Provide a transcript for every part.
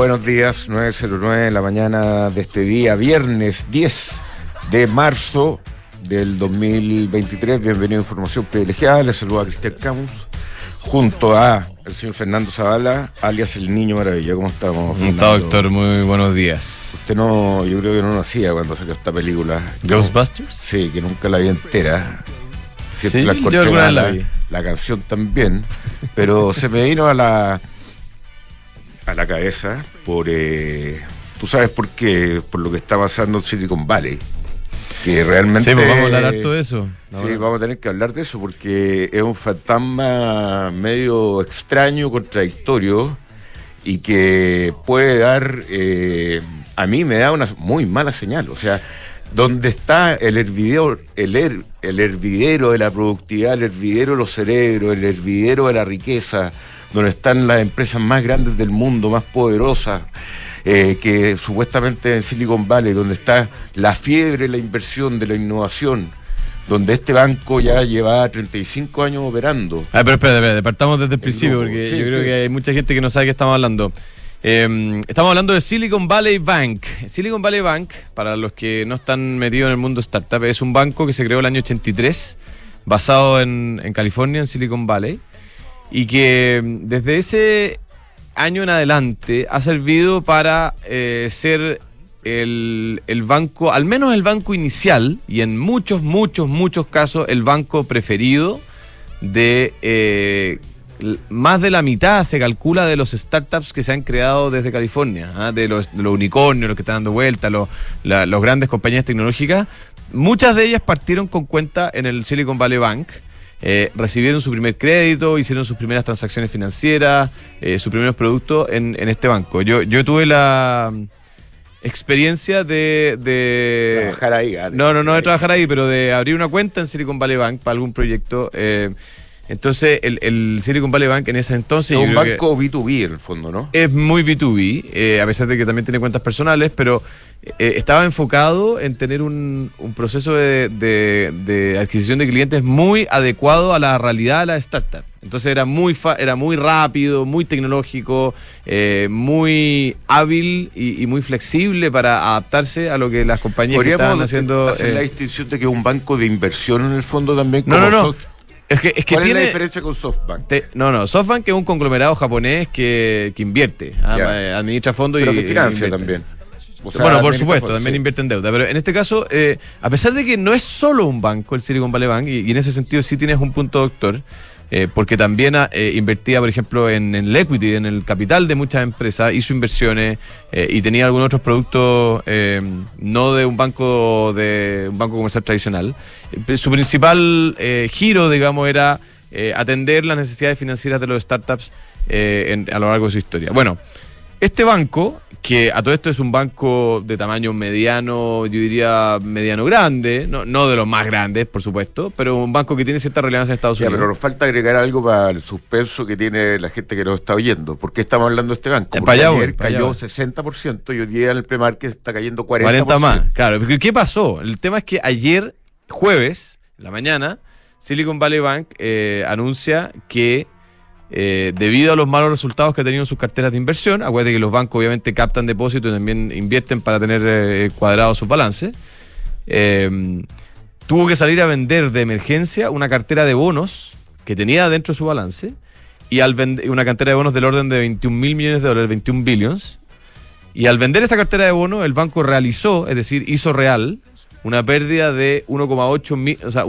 Buenos días, 9.09 de la mañana de este día, viernes 10 de marzo del 2023. Bienvenido a Información Privilegiada. Les saluda Cristian Camus junto a el señor Fernando Zavala, alias el Niño Maravilla. ¿Cómo estamos? ¿Cómo está, doctor? Muy buenos días. Usted no, yo creo que no nacía cuando salió esta película. ¿Ghostbusters? Sí, que nunca la vi entera. Siempre la escuché la, la, la canción también, pero se me vino a la a la cabeza por eh, tú sabes por qué por lo que está pasando en Silicon Valley que realmente sí, pues vamos a hablar harto de eso sí vamos a tener que hablar de eso porque es un fantasma medio extraño contradictorio y que puede dar eh, a mí me da una muy mala señal. O sea donde está el hervidero, el, el hervidero de la productividad, el hervidero de los cerebros, el hervidero de la riqueza, donde están las empresas más grandes del mundo, más poderosas, eh, que supuestamente en Silicon Valley, donde está la fiebre la inversión, de la innovación, donde este banco ya lleva 35 años operando. Ah, pero espérate, espérate, partamos desde el, principio, porque yo creo que hay mucha gente que no sabe de qué estamos hablando. Em, estamos hablando de Silicon Valley Bank. Silicon Valley Bank, para los que no están metidos en el mundo startup, es un banco que se creó el año 83, basado en, California, en Silicon Valley, y que em, desde ese año en adelante ha servido para eh, ser el, el, banco, al menos el banco inicial, y en muchos, muchos, muchos casos, el banco preferido de eh, más de la mitad se calcula de los startups que se han creado desde California, ¿ah? de, los, unicornios, los que están dando vuelta, los, grandes compañías tecnológicas. Muchas de ellas partieron con cuenta en el Silicon Valley Bank. Eh, recibieron su primer crédito, hicieron sus primeras transacciones financieras, eh, sus primeros productos en, este banco. Yo, yo tuve la experiencia de, trabajar ahí. No, no, no de trabajar ahí, pero de abrir una cuenta en Silicon Valley Bank para algún proyecto. Eh, entonces, el, el, Silicon Valley Bank en ese entonces. Es un banco B2B en el fondo, ¿no? Es muy B2B, eh, a pesar de que también tiene cuentas personales, pero eh, estaba enfocado en tener un, proceso de, adquisición de clientes muy adecuado a la realidad de la startup. Entonces era muy, era muy rápido, muy tecnológico, eh, muy hábil y, muy flexible para adaptarse a lo que las compañías estaban haciendo. Hacer la distinción de que es un banco de inversión en el fondo también. Como no, no, no. Es que, es que ¿Cuál tiene, es la diferencia con SoftBank? no, no, SoftBank es un conglomerado japonés que, que invierte, ah, eh, administra fondos y. que financia también. bueno, por supuesto, también invierte en deuda. Pero en este caso, eh, a pesar de que no es solo un banco, el Silicon Valley Bank, y, en ese sentido sí tienes un punto doctor, eh, porque también eh, invertía, por ejemplo, en, el equity, en el capital de muchas empresas, hizo inversiones eh, y tenía algunos otros productos no de un banco de un banco comercial tradicional. Su principal giro, digamos, era atender las necesidades financieras de los startups a lo largo de su historia. Bueno, este banco que a todo esto es un banco de tamaño mediano, yo diría mediano grande, no, no de los más grandes, por supuesto, pero un banco que tiene cierta relevancia en Estados Unidos. pero nos falta agregar algo para el suspenso que tiene la gente que nos está oyendo. ¿Por qué estamos hablando de este banco? Porque ayer cayó 60% y hoy día en el premarket está cayendo 40%. 40 más, claro. ¿Qué pasó? El tema es que ayer, jueves, en la mañana, Silicon Valley Bank eh, anuncia que eh, debido a los malos resultados que ha tenido en sus carteras de inversión, acuérdate que los bancos obviamente captan depósitos y también invierten para tener eh, cuadrados sus balances, eh, tuvo que salir a vender de emergencia una cartera de bonos que tenía dentro de su balance y al una cartera de bonos del orden de 21 mil millones de dólares, 21 billions. Y al vender esa cartera de bonos, el banco realizó, es decir, hizo real una pérdida de 1,8 o sea,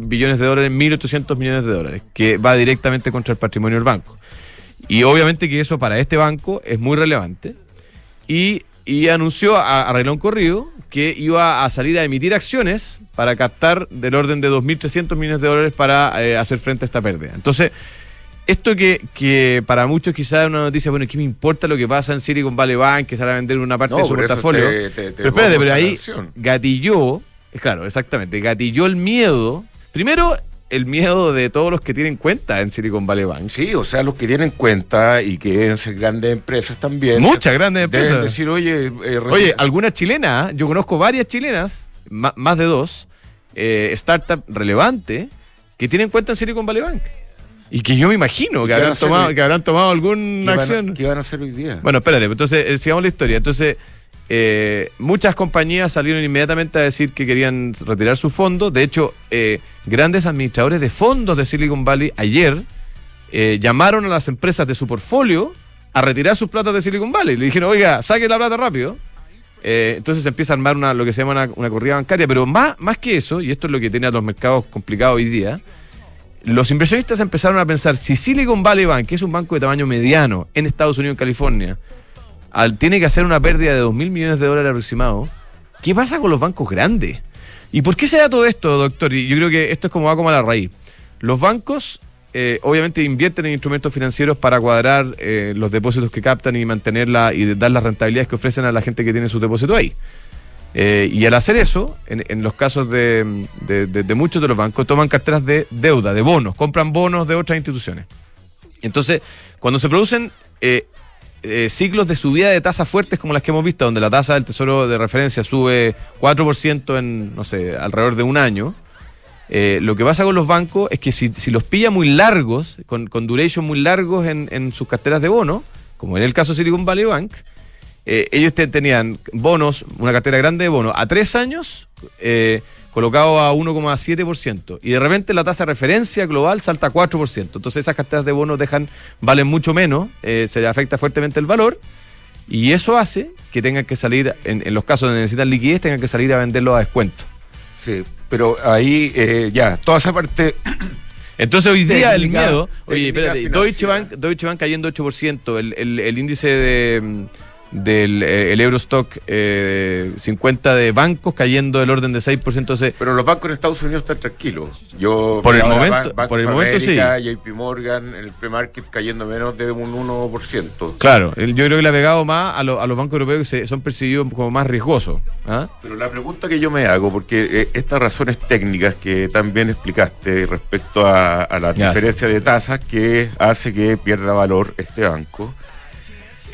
billones de dólares, 1.800 millones de dólares, que va directamente contra el patrimonio del banco. Y obviamente que eso para este banco es muy relevante. Y, anunció a, a Corrido que iba a salir a emitir acciones para captar del orden de 2.300 millones de dólares para eh, hacer frente a esta pérdida. Entonces, esto que, que para muchos quizás es una noticia, bueno, ¿qué me importa lo que pasa en Silicon Valley Bank, que sale a vender una parte de su portafolio? pero espérate, pero ahí gatilló, claro, exactamente, gatilló el miedo. Primero, el miedo de todos los que tienen cuenta en Silicon Valley Bank. Sí, o sea, los que tienen cuenta y que deben ser grandes empresas también. Muchas grandes empresas. Deben decir, oye... Eh, oye, algunas chilenas, yo conozco varias chilenas, más de dos, eh, startups relevantes, que tienen cuenta en Silicon Valley Bank Y que yo me imagino que ¿Qué van a habrán, tomado, hoy? que habrán tomado ¿Qué alguna a- acción. ¿Qué van a hacer hoy día? Bueno, espérate, entonces eh, sigamos la historia. Entonces, eh, muchas compañías salieron inmediatamente a decir que querían retirar sus fondos. De hecho, eh, grandes administradores de fondos de Silicon Valley ayer llamaron a las empresas de su portfolio a retirar sus platas de Silicon Valley. Le dijeron, oiga, saquen la plata rápido. Eh, entonces se empieza a armar una, lo que se llama una, una corrida bancaria. Pero más, más que eso, y esto es lo que tiene a los mercados complicados hoy día, los inversionistas empezaron a pensar, si Silicon Valley Bank, que es un banco de tamaño mediano en Estados Unidos, en California, al- tiene que hacer una pérdida de 2 mil millones de dólares aproximado, ¿qué pasa con los bancos grandes? ¿Y por qué se da todo esto, doctor? Y yo creo que esto es como va como a la raíz. Los bancos eh, obviamente invierten en instrumentos financieros para cuadrar eh, los depósitos que captan y mantenerla y dar las rentabilidades que ofrecen a la gente que tiene su depósito ahí. Eh, y al hacer eso, en, en los casos de, de- de- de muchos de los bancos, toman carteras de deuda, de bonos, compran bonos de otras instituciones. Entonces, cuando se producen eh, eh, ciclos de subida de tasas fuertes como las que hemos visto, donde la tasa del tesoro de referencia sube 4% en, no sé, alrededor de un año, eh, lo que pasa con los bancos es que si, si los pilla muy largos, con, con duration muy largos en, en sus carteras de bonos, como en el caso de Silicon Valley Bank, eh, ellos te- tenían bonos, una cartera grande de bonos, a tres años, eh, colocado a 1,7%. Y de repente la tasa de referencia global salta a 4%. Entonces esas carteras de bonos dejan, valen mucho menos, eh, se le afecta fuertemente el valor. Y eso hace que tengan que salir, en, en los casos donde necesitan liquidez, tengan que salir a venderlo a descuento. Sí, pero ahí eh, ya, toda esa parte Entonces hoy día el miedo, oye, espérate, Deutsche. Bank, Deutsche Bank cayendo 8%, el, el, el índice de, mm, del eh, el Eurostock eh, 50 de bancos cayendo del orden de 6%, entonces Pero los bancos en Estados Unidos están tranquilos. Yo Por el momento- Ban- Bank por el momento sí. JP Morgan, el pre-market cayendo menos de un 1%. claro, el- yo creo que le ha pegado más a, lo- a los bancos europeos que se- son percibidos como más riesgosos. ¿ah? Pero la pregunta que yo me hago, porque eh, estas razones técnicas que también explicaste respecto a, a la Ya, diferencia de tasas que hace que pierda valor este banco,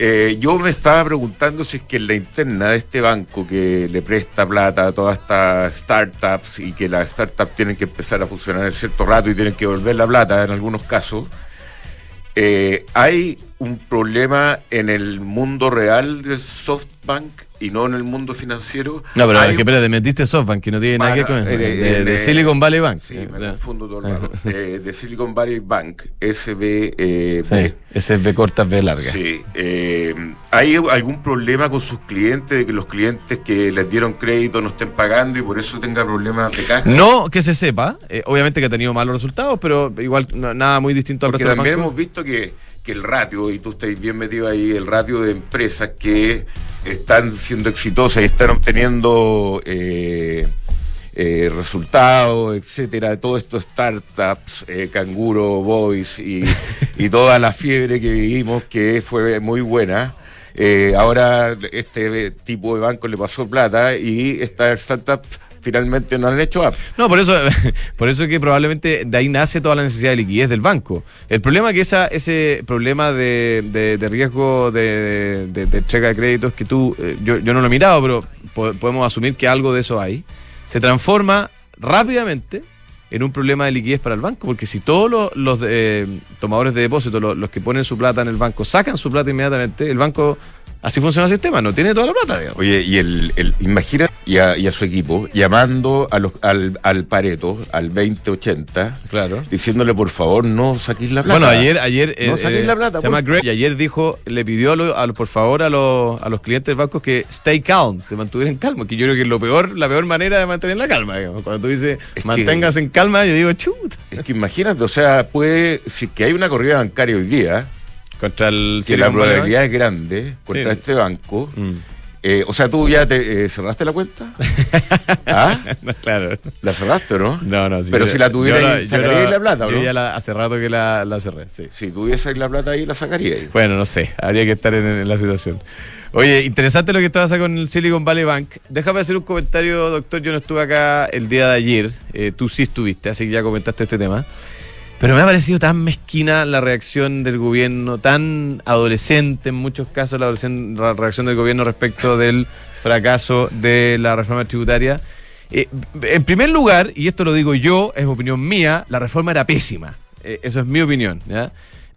eh, yo me estaba preguntando si es que en la interna de este banco que le presta plata a todas estas startups y que las startups tienen que empezar a funcionar en cierto rato y tienen que volver la plata en algunos casos, eh, hay un problema en el mundo real de SoftBank y no en el mundo financiero. No, pero es que espérate, metiste SoftBank, que no tiene nada que ver con eso. eh, de, eh, de eh, Silicon Valley Bank. Sí, Eh, me ya. confundo todo el rato. Eh, de Silicon Valley Bank, SB. Eh, Sí, ese es B corta, B larga. Sí. eh, ¿Hay algún problema con sus clientes, de que los clientes que les dieron crédito no estén pagando y por eso tenga problemas de caja? No que se sepa, eh, obviamente que ha tenido malos resultados, pero igual no- nada muy distinto al Porque resto también hemos visto que, que el ratio, y tú estás bien metido ahí, el ratio de empresas que están siendo exitosas y están obteniendo eh, eh, resultados, etcétera, todo esto startups, eh, Canguro, Boys y, y toda la fiebre que vivimos que fue muy buena. Ahora este tipo de banco le pasó plata y estas startups finalmente no han hecho app. No, por eso, por eso que probablemente de ahí nace toda la necesidad de liquidez del banco. El problema es que esa, ese problema de, de- riesgo de, de, de de créditos que tú, eh, yo, yo no lo he mirado, pero po- podemos asumir que algo de eso hay, se transforma rápidamente en un problema de liquidez para el banco, porque si todos los, los, eh, tomadores de depósito, los que ponen su plata en el banco, sacan su plata inmediatamente, el banco, así funciona el sistema, no tiene toda la plata, digamos. Oye, y el, el imagina y a, y a su equipo llamando a los, al, al Pareto, al 2080, Claro. diciéndole por favor no saquéis la plata. Bueno, ayer, ayer No eh, la plata, se llama pues. Greg y ayer dijo, le pidió a lo- a por favor a los, a los clientes del banco que stay calm, se mantuvieran calma, que yo creo que es lo peor, la peor manera de mantener la calma. digamos. Cuando tú dices Es que- manténgase en calma, yo digo chuta. Es que imagínate, o sea, puede, si que hay una corrida bancaria hoy día, Contra el que la Silicon Valley Bank. probabilidad es grande contra Sí. este banco, Mm. eh, o sea, tú ya te eh, cerraste la cuenta. ¿Ah? No, claro. ¿La cerraste o no? No, no, sí, Pero yo- si la yo tuviera, yo ¿sacaríais la plata o Yo no? ya la- hace rato que la, la cerré, sí. Si tuviese la plata ahí, la sacaría. Bueno, no sé, habría que estar en, en la situación. Oye, interesante lo que estabas con el Silicon Valley Bank. Déjame hacer un comentario, doctor. Yo no estuve acá el día de ayer. eh, tú sí estuviste, así que ya comentaste este tema. Pero me ha parecido tan mezquina la reacción del gobierno, tan adolescente en muchos casos la, reacción del gobierno respecto del fracaso de la reforma tributaria. Eh, en primer lugar, y esto lo digo yo, es opinión mía, la reforma era pésima. Eh, eso es mi opinión. ¿ya?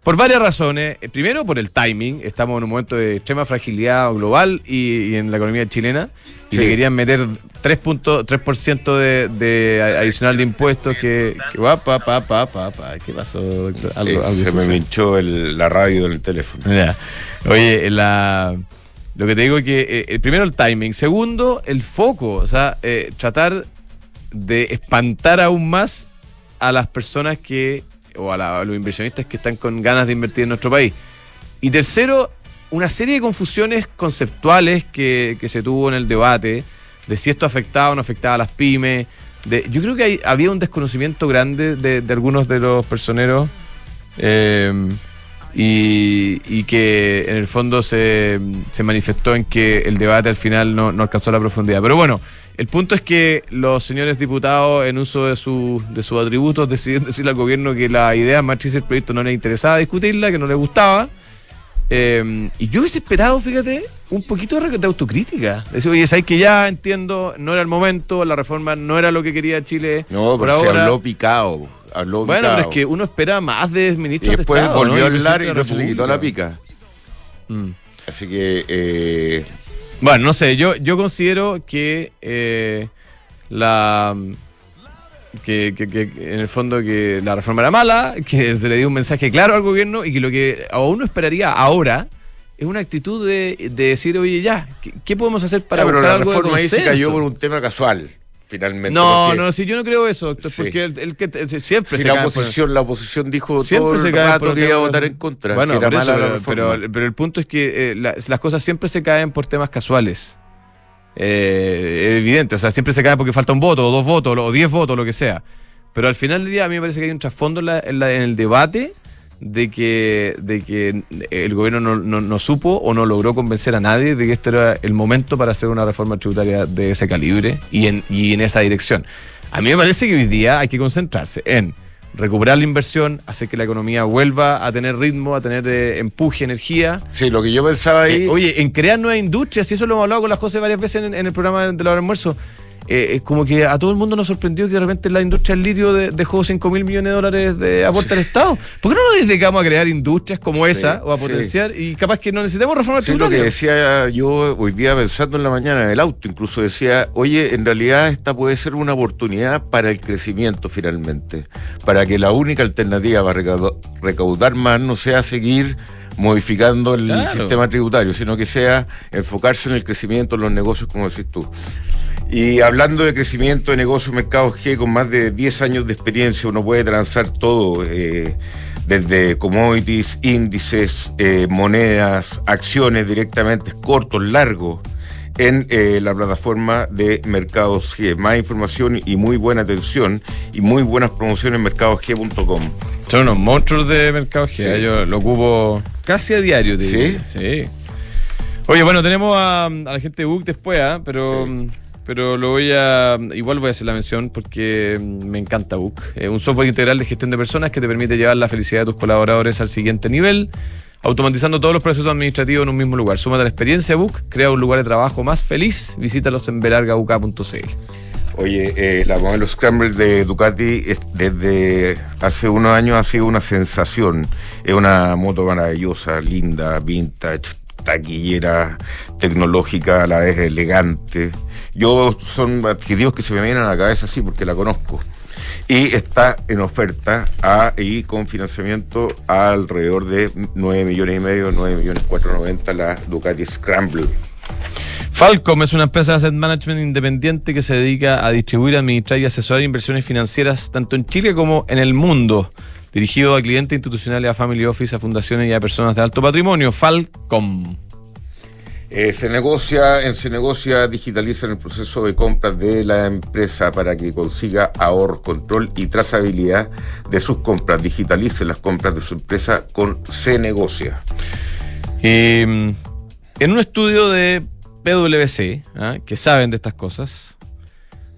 Por varias razones. Eh, Primero, por el timing. Estamos en un momento de extrema fragilidad global y, y en la economía chilena. Y Sí. le querían meter 3.3% de, de adicional de impuestos que... que va, pa, pa, pa, pa, pa. ¿Qué pasó, doctor? Eh, Algo, se me el- la radio del teléfono. Ya. Oye, la, lo que te digo es que, eh, eh, primero, el timing. Segundo, el foco. O sea, eh, tratar de espantar aún más a las personas que, o a, la- los inversionistas que están con ganas de invertir en nuestro país. Y tercero, una serie de confusiones conceptuales que, que se tuvo en el debate de si esto afectaba o no afectaba a las pymes. De, yo creo que hay- había un desconocimiento grande de, de algunos de los personeros. eh, y, y que en el fondo se, se manifestó en que el debate al final no, no alcanzó la profundidad. Pero bueno, el punto es que los señores diputados, en uso de, su- de sus atributos, decidieron decirle al gobierno que la idea matriz del proyecto no les interesaba discutirla, que no les gustaba. Eh, y yo hubiese esperado, fíjate, un poquito de, autocrítica. Decir, oye, sabes que ya entiendo, no era el momento, la reforma no era lo que quería Chile. No, pero se ahora. habló picado. Habló Bueno, picado. pero es que uno espera más de Y ministros después de Estado. volvió ¿no? a hablar y no se le quitó la pica. Mm. Así que eh, Bueno, no sé, yo, yo considero que eh, la que, que- que en el fondo que la reforma era mala, que se le dio un mensaje claro al gobierno y que lo que a uno esperaría ahora es una actitud de, de decir, oye, ya, ¿qué, qué podemos hacer para pero buscar la algo de reforma ahí se cayó por un tema casual, finalmente. No, no, si yo no creo eso, doctor, Sí. porque el, el que siempre Si se la por- oposición, la oposición dijo siempre todo se el rato que iba a votar en contra. Bueno, por eso, pero, pero, pero el punto es que eh, la- las cosas siempre se caen por temas casuales. Eh, evidente, o sea, siempre se caen porque falta un voto, o dos votos, o diez votos, lo que sea. Pero al final del día a mí me parece que hay un trasfondo en, la- en la- en el debate de que, de que el gobierno no, no- no supo o no logró convencer a nadie de que este era el momento para hacer una reforma tributaria de ese calibre y en, y en esa dirección. A mí me parece que hoy día hay que concentrarse en recuperar la inversión, hacer que la economía vuelva a tener ritmo, a tener eh, empuje, energía. Sí, lo que yo pensaba ahí. Eh, oye, en crear nuevas industrias, y eso lo hemos hablado con la José varias veces en, en el programa de la hora de almuerzo. Eh, es como que a todo el mundo nos sorprendió que de repente la industria del litio de- dejó 5 mil millones de dólares de aporte al Estado. ¿Por qué no nos dedicamos a crear industrias como esa o a sí. potenciar y capaz que no necesitemos reforma Sí, lo que tributaria? decía yo hoy día pensando en la mañana en el auto, incluso decía, oye, en realidad esta puede ser una oportunidad para el crecimiento finalmente, para que la única alternativa para recauda- recaudar más no sea seguir modificando el Claro. sistema tributario, sino que sea enfocarse en el crecimiento, en los negocios, como decís tú. Y hablando de crecimiento de negocios, mercados G, con más de 10 años de experiencia, uno puede transar todo, eh, desde commodities, índices, eh, monedas, acciones directamente, cortos, largos, en eh, la plataforma de Mercados G. Más información y muy buena atención y muy buenas promociones en mercadosg.com. Son unos monstruos de mercado G. Sí. ¿eh? Yo lo ocupo casi a diario, te ¿Sí? diría. Sí. Oye, bueno, tenemos a, a la gente de Book después, ¿ah? pero, Sí. Pero lo voy a. Igual voy a hacer la mención porque me encanta Book. Es un software integral de gestión de personas que te permite llevar la felicidad de tus colaboradores al siguiente nivel, automatizando todos los procesos administrativos en un mismo lugar. Súmate a la experiencia Book, crea un lugar de trabajo más feliz. Visítalos en belargauk.cl. Oye, eh, la modelo Scramble de Ducati es- desde hace unos años ha sido una sensación. Es una moto maravillosa, linda, vintage, taquillera, tecnológica, a la vez elegante. Yo son adquiridos que se me vienen a la cabeza así porque la conozco. Y está en oferta y con financiamiento alrededor de 9 millones y medio, 9 millones 490 la Ducati Scramble. Falcom es una empresa de asset management independiente que se dedica a distribuir, administrar y asesorar inversiones financieras tanto en Chile como en el mundo. Dirigido a clientes institucionales, a family office, a fundaciones y a personas de alto patrimonio. Falcom. Eh, se negocia, en Se Negocia digitalizan el proceso de compras de la empresa para que consiga ahorro, control y trazabilidad de sus compras. Digitalice las compras de su empresa con Se Negocia. Eh, en un estudio de PwC, ¿ah? que saben de estas cosas,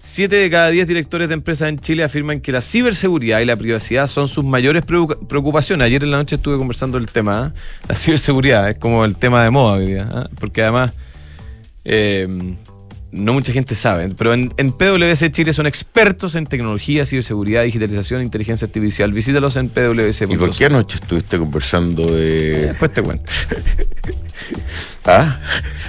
7 de cada 10 directores de empresas en Chile afirman que la ciberseguridad y la privacidad son sus mayores preocupaciones. Ayer en la noche estuve conversando el tema. ¿ah? La ciberseguridad es como el tema de moda hoy día, ¿ah? porque además eh, no mucha gente sabe, pero en, en, PwC Chile son expertos en tecnología, ciberseguridad, digitalización, inteligencia artificial. Visítalos en pwc. ¿Y por qué anoche estuviste conversando de...? Eh, después te cuento. ¿Ah?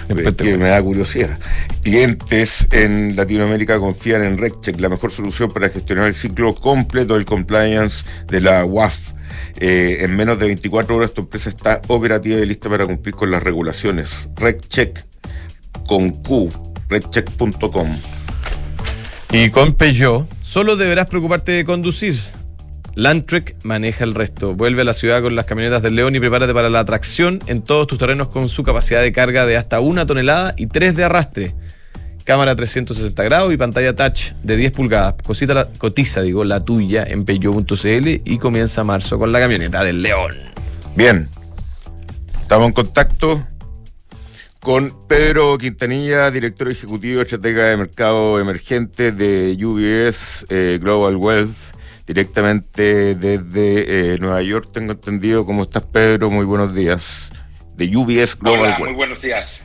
Después te que me da curiosidad. Clientes en Latinoamérica confían en RecCheck, la mejor solución para gestionar el ciclo completo del compliance de la UAF. Eh, en menos de 24 horas tu empresa está operativa y lista para cumplir con las regulaciones. RecCheck con Q redcheck.com. Y con Peugeot, solo deberás preocuparte de conducir. Landtrek maneja el resto. Vuelve a la ciudad con las camionetas del León y prepárate para la atracción en todos tus terrenos con su capacidad de carga de hasta una tonelada y tres de arrastre. Cámara 360 grados y pantalla touch de 10 pulgadas. Cosita cotiza, digo, la tuya en Peugeot.cl y comienza marzo con la camioneta del León. Bien. Estamos en contacto con Pedro Quintanilla, director ejecutivo estratega de mercado emergente de UBS eh, Global Wealth, directamente desde eh, Nueva York, tengo entendido. ¿Cómo estás, Pedro? Muy buenos días. De UBS Global Hola, Muy buenos días.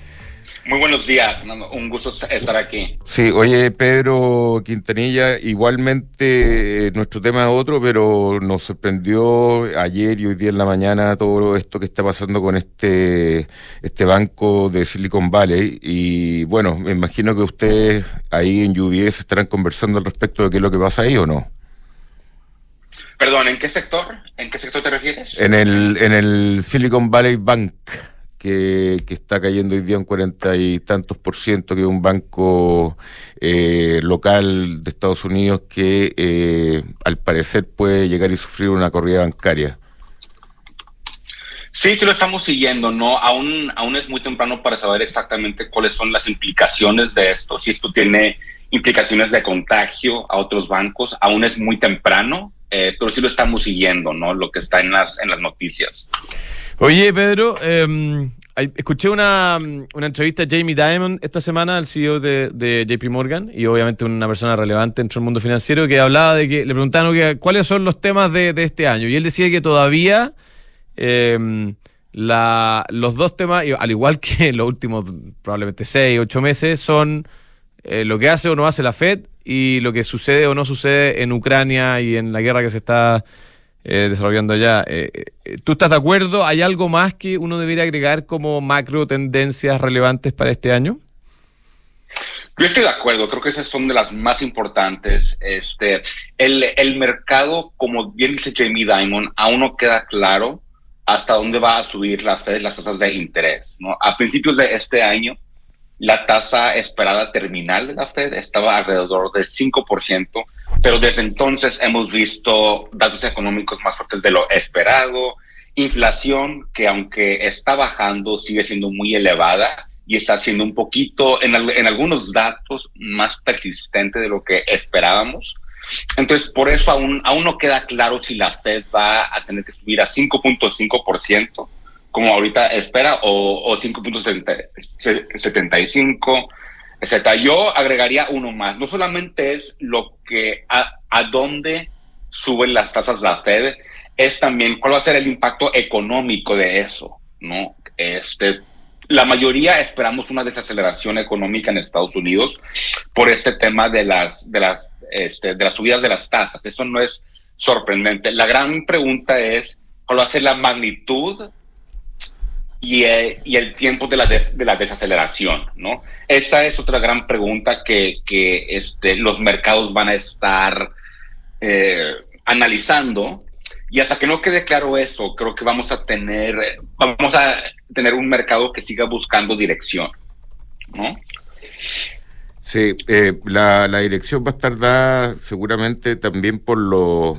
Muy buenos días, un gusto estar aquí. Sí, oye Pedro Quintanilla, igualmente eh, nuestro tema es otro, pero nos sorprendió ayer y hoy día en la mañana todo esto que está pasando con este, este banco de Silicon Valley. Y bueno, me imagino que ustedes ahí en UBS estarán conversando al respecto de qué es lo que pasa ahí o no. Perdón, ¿en qué sector? ¿En qué sector te refieres? En el, en el Silicon Valley Bank que, está cayendo hoy día un cuarenta y tantos por ciento, que es un banco eh, local de Estados Unidos que eh, al parecer puede llegar y sufrir una corrida bancaria. Sí, sí lo estamos siguiendo, ¿no? Aún, aún es muy temprano para saber exactamente cuáles son las implicaciones de esto, si esto tiene implicaciones de contagio a otros bancos, aún es muy temprano, eh, pero sí lo estamos siguiendo, ¿no? Lo que está en las, en las noticias. Oye, Pedro, em, escuché una, entrevista a Jamie Dimon esta semana, al CEO de, JP Morgan, y obviamente una persona relevante dentro del mundo financiero, que hablaba de que le preguntaron que, cuáles son los temas de, este año. Y él decía que todavía em, los dos temas, al igual que los últimos probablemente seis, ocho meses, son eh, lo que hace o no hace la Fed y lo que sucede o no sucede en Ucrania y en la guerra que se está eh, desarrollando ya. Eh, eh, ¿Tú estás de acuerdo? ¿Hay algo más que uno debería agregar como macro tendencias relevantes para este año? Yo estoy de acuerdo, creo que esas son de las más importantes. Este, el, el mercado, como bien dice Jamie Dimon, aún no queda claro hasta dónde va a subir la Fed las tasas de interés. ¿no? A principios de este año, la tasa esperada terminal de la Fed estaba alrededor del 5%, pero desde entonces hemos visto datos económicos más fuertes de lo esperado, inflación que aunque está bajando sigue siendo muy elevada y está siendo un poquito en, en algunos datos más persistente de lo que esperábamos. Entonces, por eso aún, aún no queda claro si la Fed va a tener que subir a 5.5%, como ahorita espera, o, o 5.75%, yo agregaría uno más. No solamente es lo que a, a dónde suben las tasas la Fed, es también cuál va a ser el impacto económico de eso, ¿no? Este, la mayoría esperamos una desaceleración económica en Estados Unidos por este tema de las, de las, este, de las subidas de las tasas. Eso no es sorprendente. La gran pregunta es cuál va a ser la magnitud y, eh, y, el tiempo de la, de la desaceleración, ¿no? Esa es otra gran pregunta que, que este, los mercados van a estar eh, analizando. Y hasta que no quede claro eso, creo que vamos a tener, vamos a tener un mercado que siga buscando dirección, ¿no? Sí, eh, la, la dirección va a estar dada seguramente también por los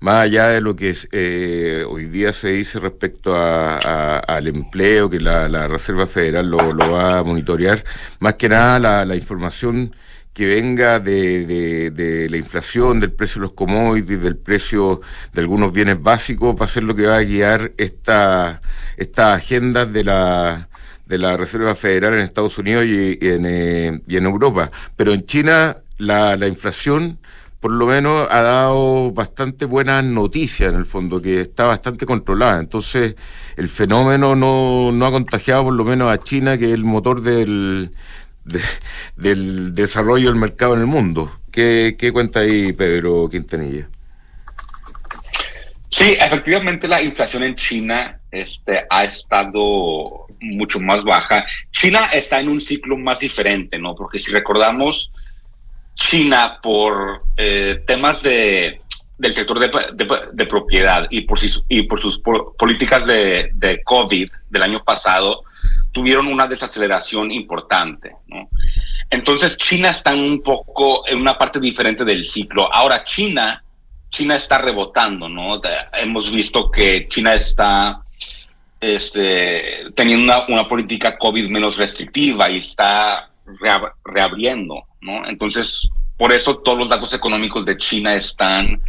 más allá de lo que eh, hoy día se dice respecto al empleo, que la, Reserva Federal lo, va a monitorear, más que nada la, información que venga de, la inflación, del precio de los commodities, del precio de algunos bienes básicos, va a ser lo que va a guiar esta, esta agenda de la de la Reserva Federal en Estados Unidos y, en, eh, y en Europa. Pero en China la, la inflación por lo menos ha dado bastante buenas noticias en el fondo, que está bastante controlada. Entonces, el fenómeno no, no ha contagiado por lo menos a China, que es el motor del, del desarrollo del mercado en el mundo. ¿Qué, ¿Qué, cuenta ahí Pedro Quintanilla? Sí, efectivamente la inflación en China este, ha estado mucho más baja. China está en un ciclo más diferente, ¿no? Porque si recordamos, China por eh, temas de, del sector de, de, propiedad y por, y por sus políticas de, COVID del año pasado, tuvieron una desaceleración importante. Entonces China está un poco en una parte diferente del ciclo. Ahora China China está rebotando, ¿no? hemos visto que China está este, teniendo una, política COVID menos restrictiva y está reabriendo, ¿no? Entonces, por eso todos los datos económicos de China están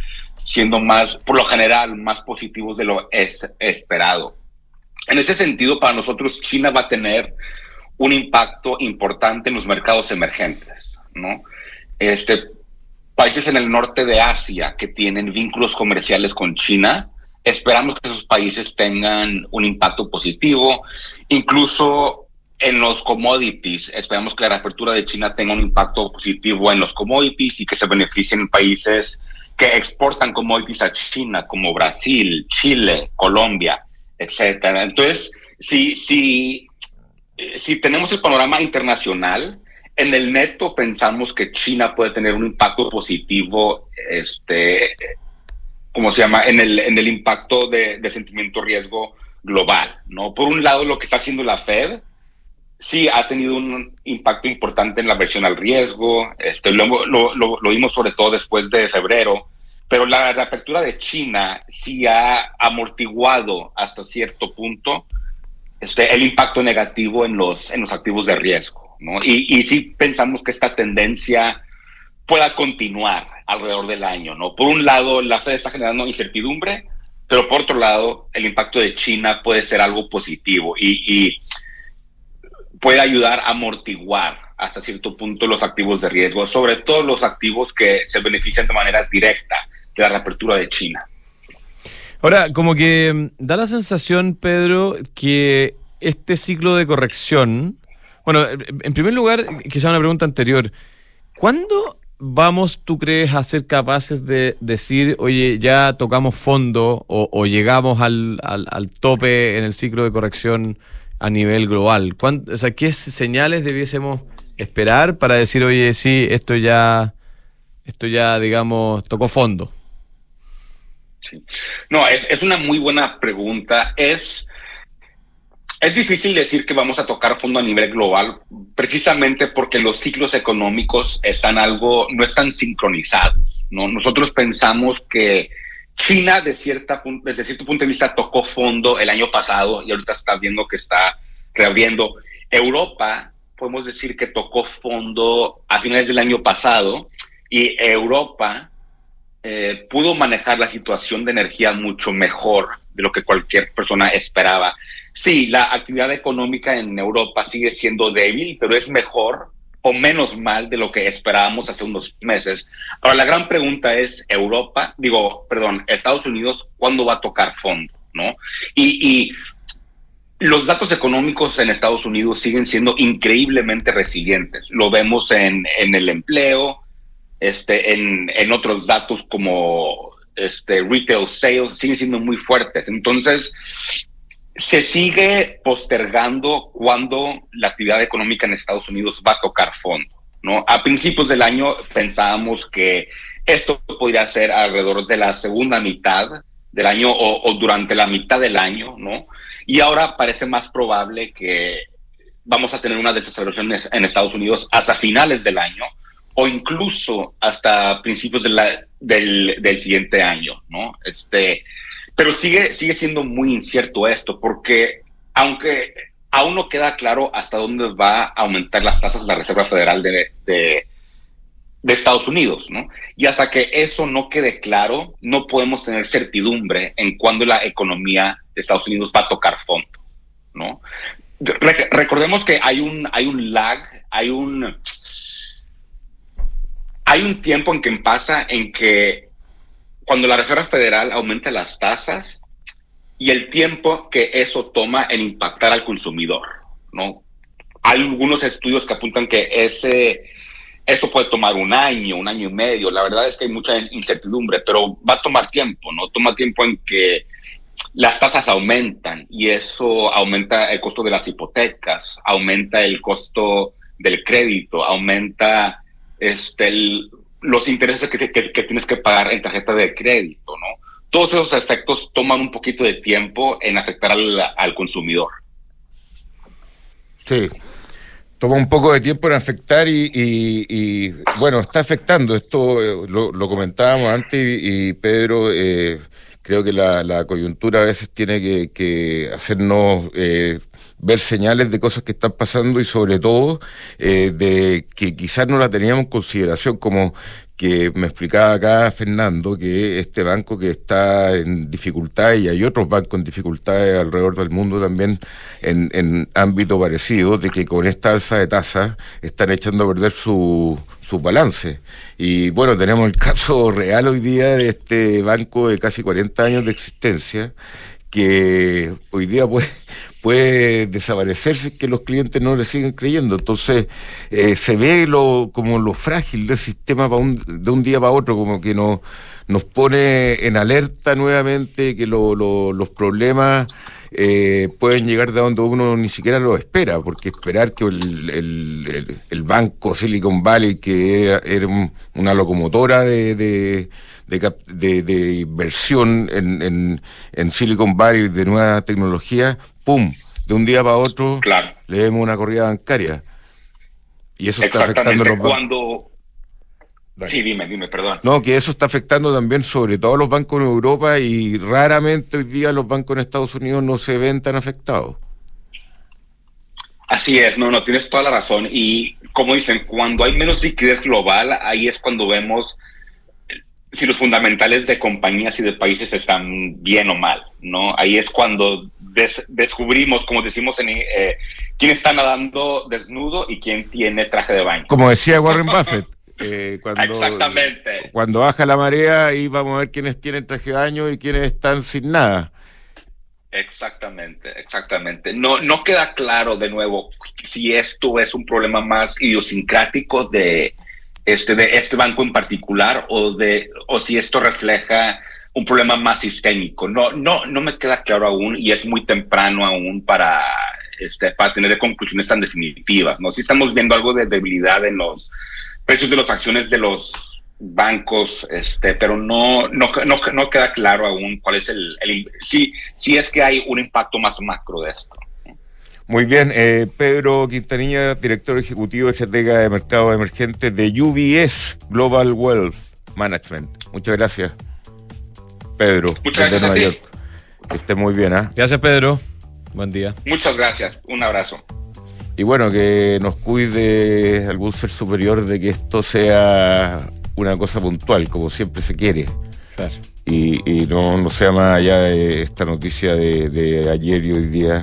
siendo más, por lo general, más positivos de lo esperado. En ese sentido, para nosotros, China va a tener un impacto importante en los mercados emergentes, ¿no? Este, países en el norte de Asia que tienen vínculos comerciales con China, esperamos que esos países tengan un impacto positivo, incluso en los commodities, esperamos que la reapertura de China tenga un impacto positivo en los commodities y que se beneficien países que exportan commodities a China, como Brasil, Chile, Colombia, etcétera. Entonces, si, si, si tenemos el panorama internacional, en el neto pensamos que China puede tener un impacto positivo, este, ¿cómo se llama? En el, en el impacto de, sentimiento riesgo global, ¿no? Por un lado, lo que está haciendo la Fed, sí ha tenido un impacto importante en la versión al riesgo, este, lo, lo, lo, vimos sobre todo después de febrero, pero la reapertura de China sí ha amortiguado hasta cierto punto este, el impacto negativo en los, en los activos de riesgo. Y, y sí pensamos que esta tendencia pueda continuar alrededor del año, ¿no? Por un lado, la Fed está generando incertidumbre, pero por otro lado, el impacto de China puede ser algo positivo y, puede ayudar a amortiguar hasta cierto punto los activos de riesgo, sobre todo los activos que se benefician de manera directa de la reapertura de China. Ahora, como que mm, da la sensación, Pedro, que este ciclo de corrección bueno, en primer lugar, quizá una pregunta anterior. ¿Cuándo vamos, tú crees, a ser capaces de decir, oye, ya tocamos fondo o, llegamos al, tope en el ciclo de corrección a nivel global? O ¿qué señales debiésemos esperar para decir, oye, sí, esto ya, esto ya, digamos, tocó fondo? No, es, es una muy buena pregunta. Es es difícil decir que vamos a tocar fondo a nivel global, precisamente porque los ciclos económicos están algo, no están sincronizados. ¿no? Nosotros pensamos que China, de cierta, desde cierto punto de vista, tocó fondo el año pasado y ahorita está viendo que está reabriendo. Europa, podemos decir que tocó fondo a finales del año pasado y Europa eh, pudo manejar la situación de energía mucho mejor de lo que cualquier persona esperaba. Sí, la actividad económica en Europa sigue siendo débil, pero es mejor o menos mal de lo que esperábamos hace unos meses. Ahora, la gran pregunta es, Europa, digo, perdón, Estados Unidos, ¿cuándo va a tocar fondo? ¿No? Y, los datos económicos en Estados Unidos siguen siendo increíblemente resilientes. Lo vemos en, en el empleo, este, en, en otros datos como este, retail sales, siguen siendo muy fuertes. Entonces, se sigue postergando cuando la actividad económica en Estados Unidos va a tocar fondo. ¿no? A principios del año pensábamos que esto podría ser alrededor de la segunda mitad del año o, durante la mitad del año, ¿no? Y ahora parece más probable que vamos a tener una desaceleración en Estados Unidos hasta finales del año o incluso hasta principios del, del siguiente año, ¿no? Este, pero sigue, sigue siendo muy incierto esto, porque aunque aún no queda claro hasta dónde va a aumentar las tasas la Reserva Federal de, de, Estados Unidos, ¿no? Y hasta que eso no quede claro, no podemos tener certidumbre en cuándo la economía de Estados Unidos va a tocar fondo, ¿no? recordemos que hay un, hay un lag, hay un, hay un tiempo en que pasa en que cuando la Reserva Federal aumenta las tasas y el tiempo que eso toma en impactar al consumidor, ¿no? hay algunos estudios que apuntan que ese, esto puede tomar un año, un año y medio. La verdad es que hay mucha incertidumbre, pero va a tomar tiempo, ¿no? Toma tiempo en que las tasas aumentan y eso aumenta el costo de las hipotecas, aumenta el costo del crédito, aumenta este, los intereses que, tienes que pagar en tarjeta de crédito, ¿no? Todos esos efectos toman un poquito de tiempo en afectar al, al consumidor. Sí, toma un poco de tiempo en afectar y, bueno, está afectando. Esto eh, lo, comentábamos antes y, Pedro, eh, creo que la, coyuntura a veces tiene que, hacernos eh, ver señales de cosas que están pasando y sobre todo de que quizás no la teníamos en consideración como que me explicaba acá Fernando que este banco que está en dificultades y hay otros bancos en dificultades alrededor del mundo también en, en ámbito parecido, de que con esta alza de tasas están echando a perder su, su balance. Y bueno, tenemos el caso real hoy día de este banco de casi 40 años de existencia que hoy día puede, puede desaparecerse que los clientes no le siguen creyendo. Entonces, eh, se ve lo, como lo frágil del sistema de un día para otro, como que no, nos pone en alerta nuevamente que los problemas eh, pueden llegar de donde uno ni siquiera lo espera, porque esperar que el, el, banco Silicon Valley, que era, una locomotora de de, inversión en, en, en, Silicon Valley de nueva tecnología, ¡pum! De un día para otro le vemos una corrida bancaria. Y eso está afectando los cuando... Sí, dime, dime, perdón. No, que eso está afectando también sobre todo a los bancos en Europa y raramente hoy día los bancos en Estados Unidos no se ven tan afectados. Así es, no, no, tienes toda la razón. Y como dicen, cuando hay menos liquidez global, ahí es cuando vemos si los fundamentales de compañías y de países están bien o mal, ¿no? Ahí es cuando descubrimos, como decimos, en, eh, quién está nadando desnudo y quién tiene traje de baño. Como decía Warren Buffett. Eh, cuando, Exactamente. Cuando baja la marea, ahí vamos a ver quiénes tienen traje de baño y quiénes están sin nada. Exactamente, exactamente. No, no queda claro de nuevo si esto es un problema más idiosincrático de, este, de este banco en particular o, de, o si esto refleja un problema más sistémico. No, no, no me queda claro aún y es muy temprano aún para, este, para tener conclusiones tan definitivas. ¿no? Si estamos viendo algo de debilidad en los precios de las acciones de los bancos, este, pero no, no, no, no queda claro aún cuál es el, el si, si es que hay un impacto más macro de esto. Muy bien, eh, Pedro Quintanilla, director ejecutivo de estratega de mercado emergente de UBS Global Wealth Management. Muchas gracias, Pedro. Muchas gracias. Nueva York. Que esté muy bien, ¿ah? Gracias, Pedro. Buen día. Muchas gracias. Un abrazo. Y bueno, que nos cuide algún ser superior de que esto sea una cosa puntual, como siempre se quiere. Claro. Y, no, no sea más allá de esta noticia de, de ayer y hoy día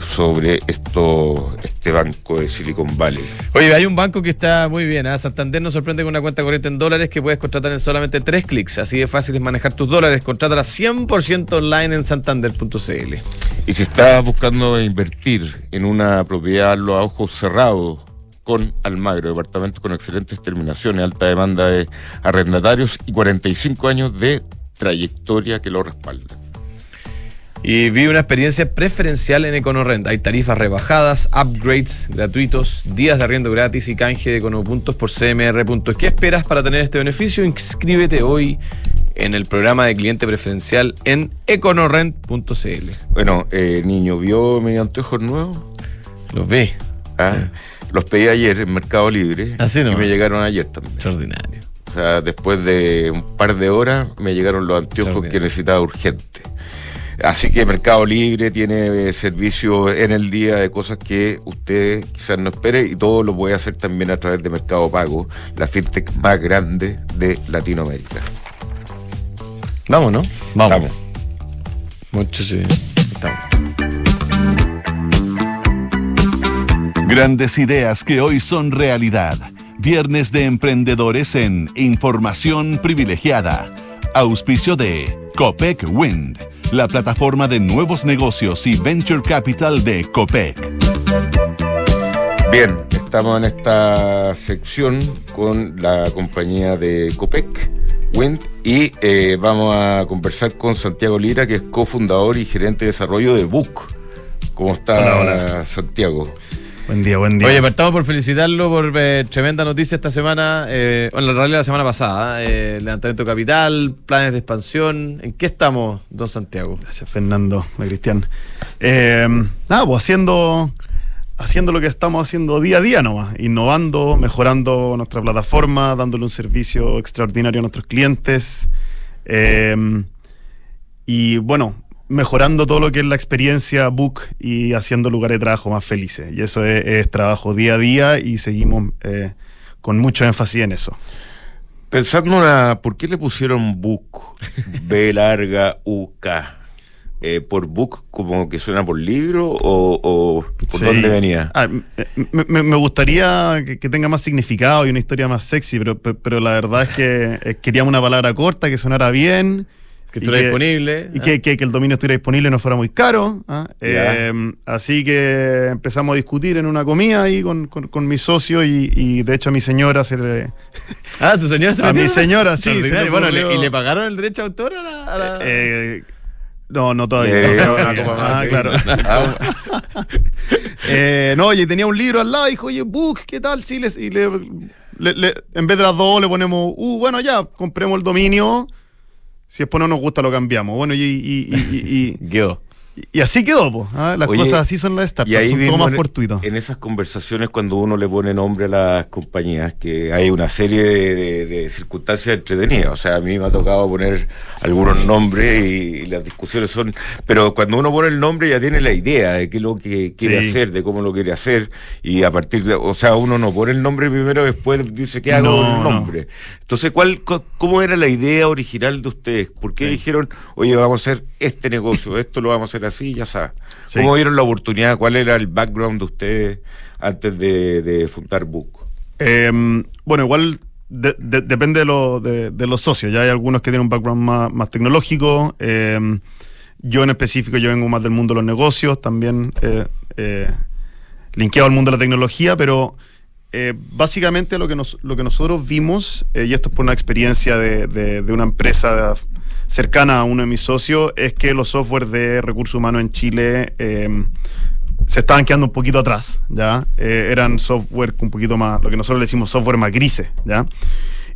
sobre esto, este banco de Silicon Valley. Oye, hay un banco que está muy bien. ¿eh? Santander nos sorprende con una cuenta corriente en dólares que puedes contratar en solamente tres clics. Así de fácil es manejar tus dólares. Contrátala 100% online en santander.cl. Y si estás buscando invertir en una propiedad a ojos cerrados, con Almagro, departamento con excelentes terminaciones, alta demanda de arrendatarios y 45 años de trayectoria que lo respaldan. Y vive una experiencia preferencial en EconoRent. Hay tarifas rebajadas, upgrades gratuitos, días de arriendo gratis y canje de EconoPuntos por CMR. ¿Qué esperas para tener este beneficio? Inscríbete hoy en el programa de cliente preferencial en econorent.cl. Bueno, eh, niño, ¿vio mis anteojos nuevos? Los ve. Ah, los pedí ayer en Mercado Libre Así y me llegaron ayer también. Extraordinario. O sea, después de un par de horas me llegaron los anteojos que necesitaba urgente. Así que Mercado Libre tiene eh, servicio en el día de cosas que usted quizás no espere y todo lo puede hacer también a través de Mercado Pago, la fintech más grande de Latinoamérica. Vamos, ¿no? Vamos. Vamos. Mucho sí. Estamos. Grandes ideas que hoy son realidad. Viernes de emprendedores en Información Privilegiada. Auspicio de Copec Wind la plataforma de nuevos negocios y venture capital de COPEC. Bien, estamos en esta sección con la compañía de Copec, Wind, y eh, vamos a conversar con Santiago Lira, que es cofundador y gerente de desarrollo de Book. ¿Cómo está Hola, hola. Santiago? Buen día, buen día. Oye, partamos por felicitarlo por eh, tremenda noticia esta semana. Eh, bueno, en realidad la semana pasada. eh, levantamiento capital, planes de expansión. ¿En qué estamos, don Santiago? Gracias, Fernando, Cristian. Eh, nada, pues haciendo, haciendo lo que estamos haciendo día a día nomás, innovando, mejorando nuestra plataforma, dándole un servicio extraordinario a nuestros clientes. eh, y bueno, mejorando todo lo que es la experiencia book y haciendo lugares de trabajo más felices. Y eso es, es trabajo día a día y seguimos eh, con mucho énfasis en eso. Pensando ¿por qué le pusieron Book? B larga U K. Eh, ¿Por book como que suena por libro o, o por Sí. dónde venía? Ah, me, me- me gustaría que, que tenga más significado y una historia más sexy, pero, pe- pero la verdad es que eh, queríamos una palabra corta, que sonara bien. Que y estuviera disponible. Y ah. que, que- que el dominio estuviera disponible y no fuera muy caro. ¿ah? Eh, así que empezamos a discutir en una comida ahí con, con- con mi socio y, y de hecho a mi señora se le... Ah, tu señora se A metió? mi señora, sí, se le Bueno, ocurrió- ¿le- ¿y le pagaron el derecho de autor a la.? a la- eh, no, no todavía. No todavía. una copa más Ah, claro. Eh, no, oye, tenía un libro al lado, dijo, oye, Book, ¿qué tal? Sí, les- y le, le- le- en vez de las dos le ponemos, uh, bueno, ya, compremos el dominio. Si después no nos gusta, lo cambiamos. Bueno, y, y- y- y- Guió. y- y así quedó, ¿ah? Las Oye, cosas así son las Y startups, ahí son todo más fortuito. En esas conversaciones, cuando uno le pone nombre a las compañías, que hay una serie de, de- de circunstancias entretenidas. O sea, a mí me ha tocado poner algunos nombres y, y las discusiones son. Pero cuando uno pone el nombre, ya tiene la idea de qué es lo que quiere Sí. hacer, de cómo lo quiere hacer. Y a partir de. O sea, uno no pone el nombre primero, después dice qué hago No, el no. nombre. Entonces, ¿cuál, ¿cómo era la idea original de ustedes? ¿Por qué dijeron, oye, vamos a hacer este negocio, esto lo vamos a hacer así, ya sabes? Sí. ¿Cómo vieron la oportunidad? ¿Cuál era el background de ustedes antes de, de fundar Book? Eh, bueno, igual de- de- depende de, lo- de- de los socios. Ya hay algunos que tienen un background más, más tecnológico. eh, yo en específico, yo vengo más del mundo de los negocios, también eh, eh, linkeado al mundo de la tecnología, pero eh, básicamente lo que, nos- lo que nosotros vimos, eh, y esto es por una experiencia de, de- de una empresa cercana a uno de mis socios, es que los software de recursos humanos en Chile eh, se estaban quedando un poquito atrás, ¿ya? Eh, eran software un poquito más, lo que nosotros le decimos software más grises, ¿ya?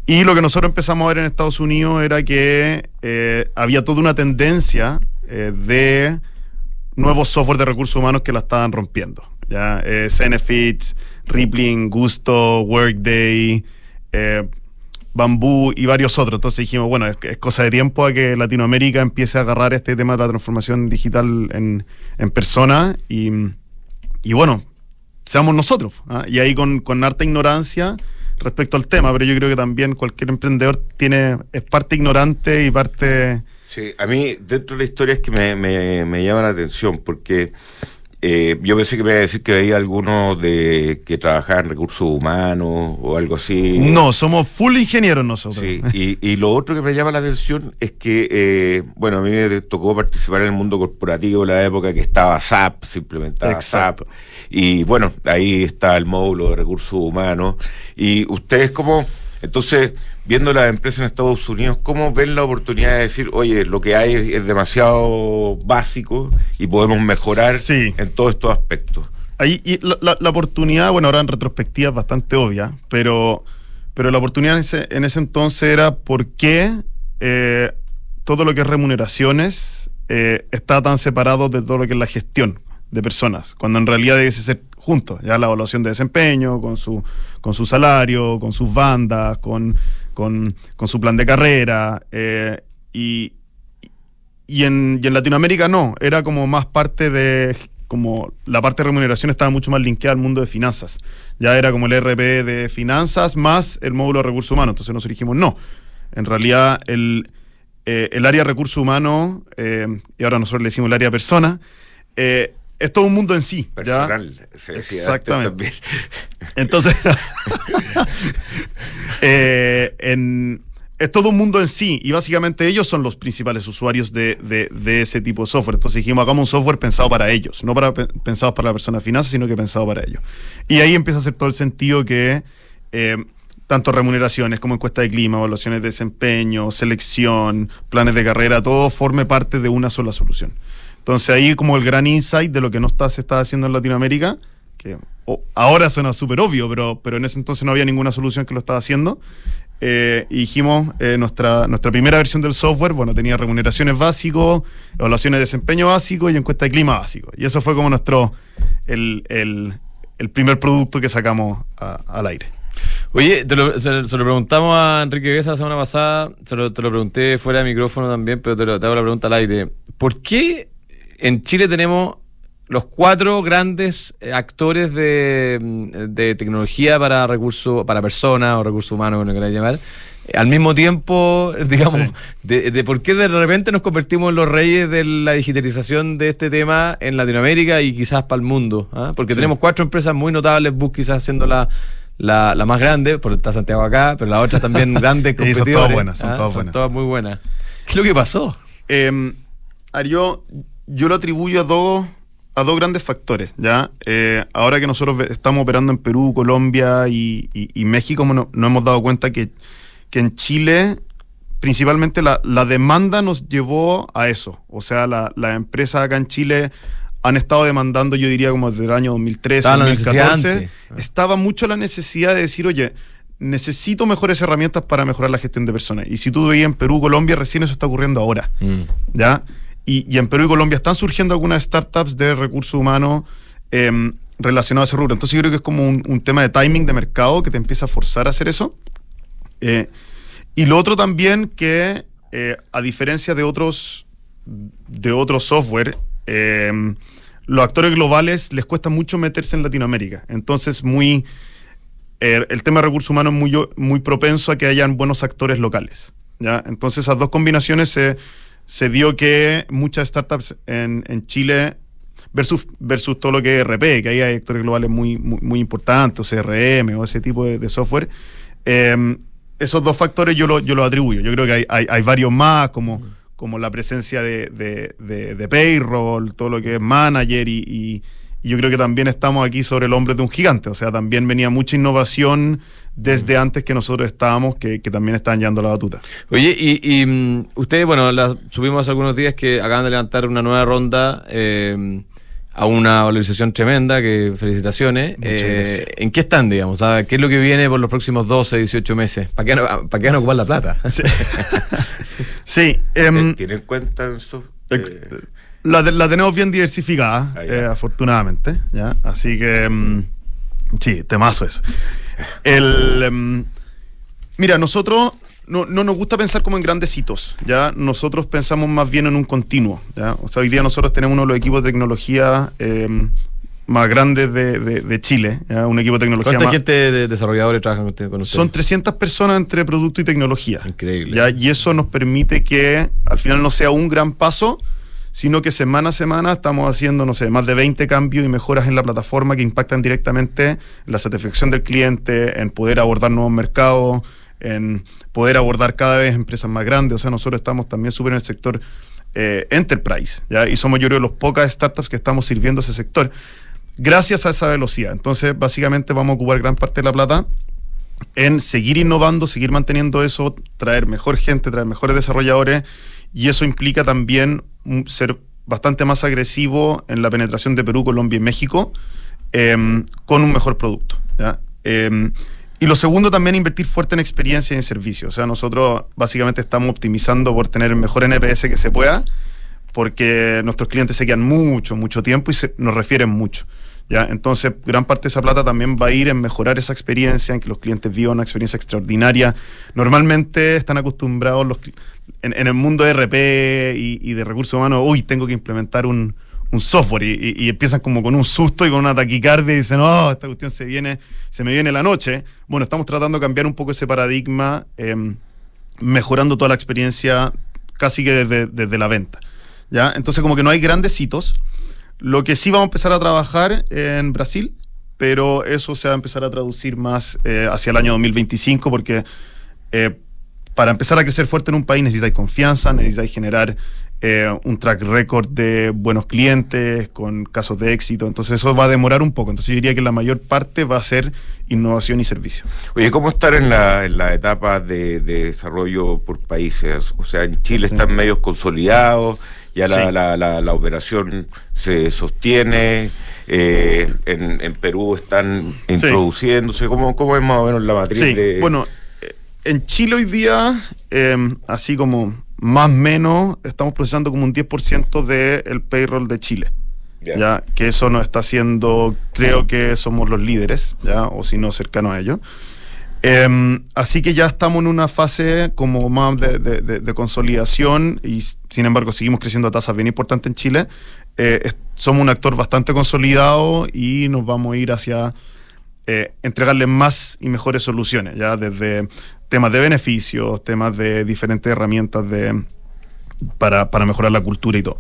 Y lo que nosotros empezamos a ver en Estados Unidos era que eh, había toda una tendencia eh, de nuevos software de recursos humanos que la estaban rompiendo. ¿ya? Zenefits, Rippling, Gusto, Workday, Bamboo y varios otros. Entonces dijimos, bueno, es, es cosa de tiempo a que Latinoamérica empiece a agarrar este tema de la transformación digital en, en persona y, y bueno, seamos nosotros. ¿ah? Y ahí con, con harta ignorancia respecto al tema, pero yo creo que también cualquier emprendedor tiene es parte ignorante y parte... Sí, a mí dentro de la historia es que me, me, me llama la atención porque eh, yo pensé que me iba a decir que había algunos de que trabajaban en recursos humanos o algo así. No, somos full ingenieros nosotros. Sí, y, y lo otro que me llama la atención es que, eh, bueno, a mí me tocó participar en el mundo corporativo en la época que estaba SAP, se implementaba Exacto. SAP. Y bueno, ahí está el módulo de recursos humanos. Y ustedes como, entonces, viendo las empresas en Estados Unidos, ¿cómo ven la oportunidad de decir, oye, lo que hay es, es demasiado básico y podemos mejorar Sí. en todos estos aspectos? Ahí, y la, la- la oportunidad, bueno, ahora en retrospectiva es bastante obvia, pero, pero la oportunidad en ese, en ese entonces era por qué eh, todo lo que es remuneraciones eh, está tan separado de todo lo que es la gestión de personas, cuando en realidad debe ser juntos, ya la evaluación de desempeño, con su, con su salario, con sus bandas, con, con, con su plan de carrera, eh, y, y en, y en Latinoamérica no, era como más parte de, como la parte de remuneración estaba mucho más linkeada al mundo de finanzas. Ya era como el RP de finanzas más el módulo de recursos humanos. Entonces nosotros dijimos, no, en realidad el, eh, el área de recursos humanos, eh, y ahora nosotros le decimos el área persona, eh, es todo un mundo en sí. ¿ya? Personal. se Exactamente. Entonces, eh, en, es todo un mundo en sí y básicamente ellos son los principales usuarios de, de- de ese tipo de software. Entonces dijimos, hagamos un software pensado para ellos, no para, pe- pensado para la persona de finanzas, sino que pensado para ellos. Y ahí empieza a hacer todo el sentido que eh, tanto remuneraciones como encuesta de clima, evaluaciones de desempeño, selección, planes de carrera, todo forme parte de una sola solución. Entonces ahí como el gran insight de lo que no está, se está haciendo en Latinoamérica, que ahora suena súper obvio, pero, pero en ese entonces no había ninguna solución que lo estaba haciendo. Eh, y dijimos, eh, nuestra, nuestra primera versión del software, bueno, tenía remuneraciones básicos, evaluaciones de desempeño básico y encuesta de clima básico. Y eso fue como nuestro, el, el- primer producto que sacamos al aire. Oye, te lo- se, lo preguntamos a Enrique Guesa la semana pasada, se lo- te lo pregunté fuera de micrófono también, pero te hago la pregunta al aire. ¿Por qué en Chile tenemos los cuatro grandes eh, actores de, mm, de tecnología para recursos, para personas o recursos humanos, como lo queráis llamar? eh, Al mismo tiempo, digamos, Sí. de, de por qué de repente nos convertimos en los reyes de la digitalización de este tema en Latinoamérica y quizás para el mundo. ¿ah? Porque Sí. tenemos cuatro empresas muy notables, Bus quizás siendo la, la, la más grande, porque está Santiago acá, pero las otras también grandes Y son todas buenas, son ¿ah? todas buenas. muy buenas. ¿Qué es lo que pasó? Eh, yo, yo lo atribuyo a dos, a dos grandes factores. ¿ya? Eh, ahora que nosotros estamos operando en Perú, Colombia y, y- y México, no- nos hemos dado cuenta que, que en Chile principalmente la, la demanda nos llevó a eso. O sea, la- las empresas acá en Chile han estado demandando, yo diría, como desde el año 2013, Estaba la necesidad 2014. antes. Ah. Estaba mucho la necesidad de decir, oye, necesito mejores herramientas para mejorar la gestión de personas. Y si tú veías en Perú, Colombia, recién eso está ocurriendo ahora. ¿ya? Y, y en Perú y Colombia están surgiendo algunas startups de recursos humanos em, relacionados a ese rubro. Entonces yo creo que es como un, un tema de timing de mercado que te empieza a forzar a hacer eso. Eh, y lo otro también que, eh, a diferencia de otros, de otros software, em, los actores globales les cuesta mucho meterse en Latinoamérica. Entonces, muy, eh, el tema de recursos humanos es muy, muy propenso a que hayan buenos actores locales. ¿ya? Entonces, esas dos combinaciones se, se dio que muchas startups en, en Chile, versus, versus todo lo que es RP, que ahí hay actores globales muy, muy, muy importantes, o CRM o ese tipo de, de software, eh, esos dos factores yo los yo lo atribuyo. Yo creo que hay, hay, hay varios más, como, como la presencia de, de, de- de payroll, todo lo que es manager, y, y- y yo creo que también estamos aquí sobre el hombro de un gigante. O sea, también venía mucha innovación desde antes que nosotros estábamos, que, que también estaban llevando la batuta. Oye, y, y, mm, ustedes, bueno, la, subimos hace algunos días que acaban de levantar una nueva ronda eh, a una valorización tremenda, que felicitaciones. Eh. ¿En qué están, digamos? ¿Qué es lo que viene por los próximos 12, 18 meses? ¿Para qué, van a- ¿Para qué van a ocupar la plata? Sí, em, Eh, ¿Tienen cuenta en su, Ex- eh, La, te- la tenemos bien diversificada, Ah, ya. eh, afortunadamente, ¿ya? Así que, mm, sí, temazo eso. El, em, mira, nosotros no, no nos gusta pensar como en grandes hitos, ¿ya? Nosotros pensamos más bien en un continuo, ¿ya? O sea, hoy día nosotros tenemos uno de los equipos de tecnología em, más grandes de, de- de Chile, ¿ya? Un equipo de tecnología ¿Cuánta más... gente de desarrolladores trabajan con ustedes? Son 300 personas entre producto y tecnología. Increíble. ¿ya? Y eso nos permite que al final no sea un gran paso, sino que semana a semana estamos haciendo, no sé, más de 20 cambios y mejoras en la plataforma que impactan directamente en la satisfacción del cliente, en poder abordar nuevos mercados, en poder abordar cada vez empresas más grandes. O sea, nosotros estamos también súper en el sector eh, enterprise, ¿ya? Y somos yo creo los pocas startups que estamos sirviendo ese sector gracias a esa velocidad. Entonces, básicamente vamos a ocupar gran parte de la plata en seguir innovando, seguir manteniendo eso, traer mejor gente, traer mejores desarrolladores, y eso implica también ser bastante más agresivo en la penetración de Perú, Colombia y México em, con un mejor producto. Em, y lo segundo, también invertir fuerte en experiencia y en servicio. O sea, nosotros básicamente estamos optimizando por tener el mejor NPS que se pueda, porque nuestros clientes se quedan mucho, mucho tiempo y se, nos refieren mucho. ¿ya? Entonces, gran parte de esa plata también va a ir en mejorar esa experiencia, en que los clientes vivan una experiencia extraordinaria. Normalmente están acostumbrados los, cli- en, el mundo de RP y, de recursos humanos, uy, tengo que implementar un, software y empiezan como con un susto y con una taquicardia y dicen, oh, esta cuestión se viene, se me viene la noche. Bueno, estamos tratando de cambiar un poco ese paradigma, em, mejorando toda la experiencia casi que desde, desde la venta. ¿ya? Entonces, como que no hay grandes hitos. Lo que sí vamos a empezar a trabajar en Brasil, pero eso se va a empezar a traducir más eh, hacia el año 2025 porque eh, para empezar a crecer fuerte en un país necesitáis confianza, necesitáis generar eh, un track record de buenos clientes, con casos de éxito. Entonces eso va a demorar un poco. Entonces yo diría que la mayor parte va a ser innovación y servicio. Oye, ¿cómo estar en la, en la etapa de, de desarrollo por países? O sea, en Chile están medios consolidados, ya la, Sí. la, la, la operación se sostiene, eh, en, en Perú están introduciéndose. ¿Cómo, ¿Cómo es más o menos la matriz Sí, de...? bueno, en Chile hoy día, eh, así como más o menos, estamos procesando como un 10% del payroll de Chile. Ya. Ya. que eso nos está haciendo, creo que somos los líderes, ya, o si no, cercano a ello. Em, así que ya estamos en una fase como más de, de- de- de consolidación y sin embargo seguimos creciendo a tasas bien importantes en Chile. Eh, es- somos un actor bastante consolidado y nos vamos a ir hacia eh, entregarle más y mejores soluciones, ya desde temas de beneficios, temas de diferentes herramientas de, para, para mejorar la cultura y todo.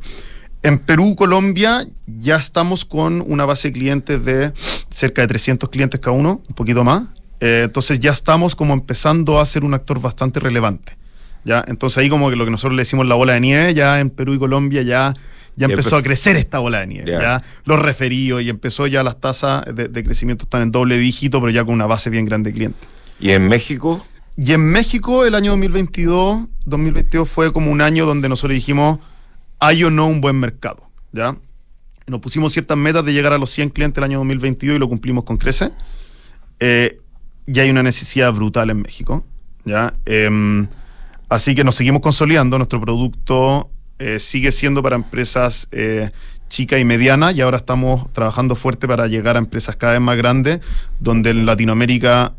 En Perú, Colombia, ya estamos con una base de clientes de cerca de 300 clientes cada uno, un poquito más. Eh, entonces ya estamos como empezando a ser un actor bastante relevante. ¿ya? Entonces ahí como que lo que nosotros le decimos la bola de nieve, ya en Perú y Colombia ya, ya empezó a crecer esta bola de nieve. Ya. Ya. Los referidos y empezó ya las tasas de, de crecimiento están en doble dígito, pero ya con una base bien grande de clientes. ¿Y en México? Y en México el año 2022, 2022 fue como un año donde nosotros dijimos, hay o no un buen mercado, ¿ya? Nos pusimos ciertas metas de llegar a los 100 clientes el año 2022 y lo cumplimos con crece. Eh, y hay una necesidad brutal en México, ¿ya? Em, así que nos seguimos consolidando, nuestro producto eh, sigue siendo para empresas eh, chicas y medianas y ahora estamos trabajando fuerte para llegar a empresas cada vez más grandes, donde en Latinoamérica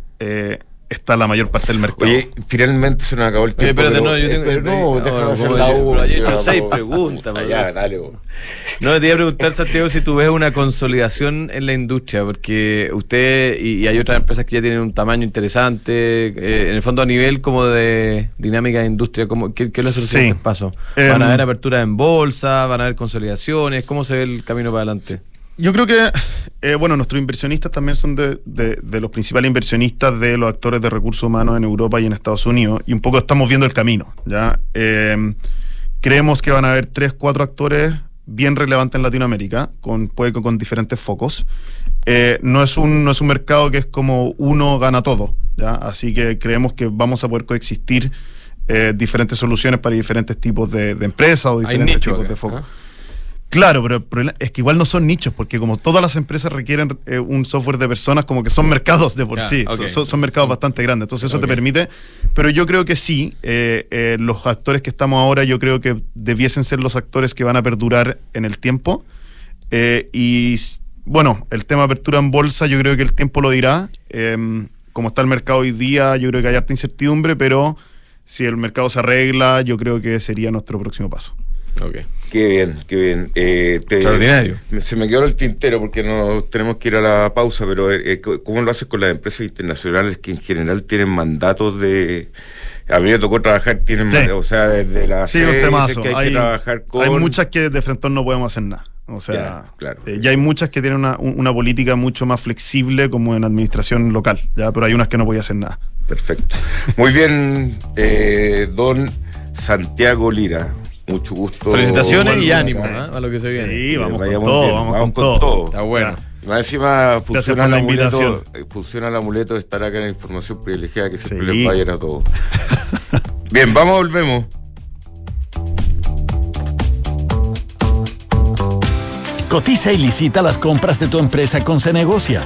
está la mayor parte del mercado. Oye, finalmente se nos acabó el Oye, tiempo. espérate, pero- no, yo tengo- pero no, no, déjame no, hacer no, la yo- U, pero yo he hecho seis preguntas, Ah, Ya, Dios. dale. bo. No, te iba a preguntar, Santiago, si tú ves una consolidación en la industria, porque usted y, y hay otras empresas que ya tienen un tamaño interesante, eh, en el fondo a nivel como de dinámica de industria, ¿cómo, ¿qué, qué es los Sí. siguientes pasos? ¿Van a Em, haber aperturas en bolsa? ¿Van a haber consolidaciones? ¿Cómo se ve el camino para adelante? Yo creo que, eh, bueno, nuestros inversionistas también son de, de- de los principales inversionistas de los actores de recursos humanos en Europa y en Estados Unidos, y un poco estamos viendo el camino, ¿ya? Eh, creemos que van a haber tres, cuatro actores bien relevantes en Latinoamérica, con, puede que con diferentes focos. Eh, no, es un, no es un mercado que es como uno gana todo, ¿ya? Así que creemos que vamos a poder coexistir eh, diferentes soluciones para diferentes tipos de, de empresas o diferentes tipos acá, de focos. ¿ah? Claro, pero el problema es que igual no son nichos, porque como todas las empresas requieren eh, un software de personas, como que son mercados de por sí, son- mercados bastante grandes, entonces eso te permite, pero yo creo que sí, eh, eh, los actores que estamos ahora, yo creo que debiesen ser los actores que van a perdurar en el tiempo, y bueno, el tema de apertura en bolsa, yo creo que el tiempo lo dirá, Em, como está el mercado hoy día, yo creo que hay harta incertidumbre, pero si el mercado se arregla, yo creo que sería nuestro próximo paso. Qué bien, qué bien. Eh, te- Extraordinario. Se me quedó el tintero porque no tenemos que ir a la pausa, pero eh, eh, ¿cómo lo haces con las empresas internacionales que en general tienen mandatos de... A mí me tocó trabajar, tienen Sí. mandatos, o sea, desde la Sí, un temazo. que hay, Hay, que trabajar con... hay muchas que de frente no podemos hacer nada. O sea, Ya, claro. eh, ya hay muchas que tienen una, un- una política mucho más flexible como en administración local, ya, pero hay unas que no podía hacer nada. Perfecto. Muy bien, eh, don Santiago Lira. Mucho gusto. Felicitaciones y ánimo. ¿ah? a lo que se viene. Sí, vamos con todo, bien, vamos, con, todo. Está bueno. Más encima funciona por el, la amuleto, invitación. eh, funciona el amuleto de estar acá en la información privilegiada que siempre Sí. les vaya a todos. Bien, vamos, volvemos. Cotiza y licita las compras de tu empresa con Cenegocia.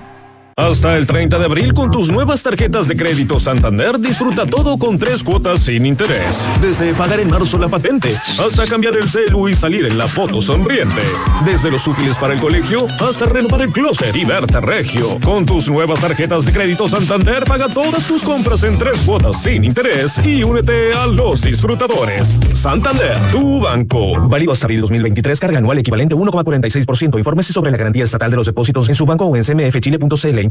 Hasta el 30 de abril con tus nuevas tarjetas de crédito Santander disfruta todo con tres cuotas sin interés. Desde pagar en marzo la patente hasta cambiar el celu y salir en la foto sonriente. Desde los útiles para el colegio hasta renovar el closet y verte regio. Con tus nuevas tarjetas de crédito Santander paga todas tus compras en tres cuotas sin interés y únete a los disfrutadores. Santander, tu banco. Válido hasta abril 2023, carga anual equivalente a 1,46%. Infórmese sobre la garantía estatal de los depósitos en su banco o en cmfchile.cl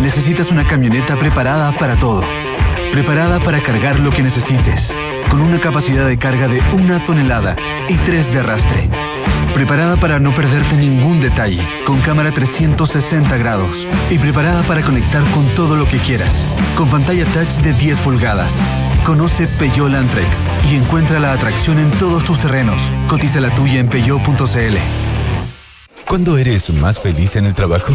necesitas una camioneta preparada para todo. Preparada para cargar lo que necesites, con una capacidad de carga de una tonelada y tres de arrastre. Preparada para no perderte ningún detalle, con cámara 360 grados. Y preparada para conectar con todo lo que quieras, con pantalla touch de 10 pulgadas. Conoce Peugeot Landtrek y encuentra la atracción en todos tus terrenos. Cotiza la tuya en peugeot.cl. ¿Cuándo eres más feliz en el trabajo?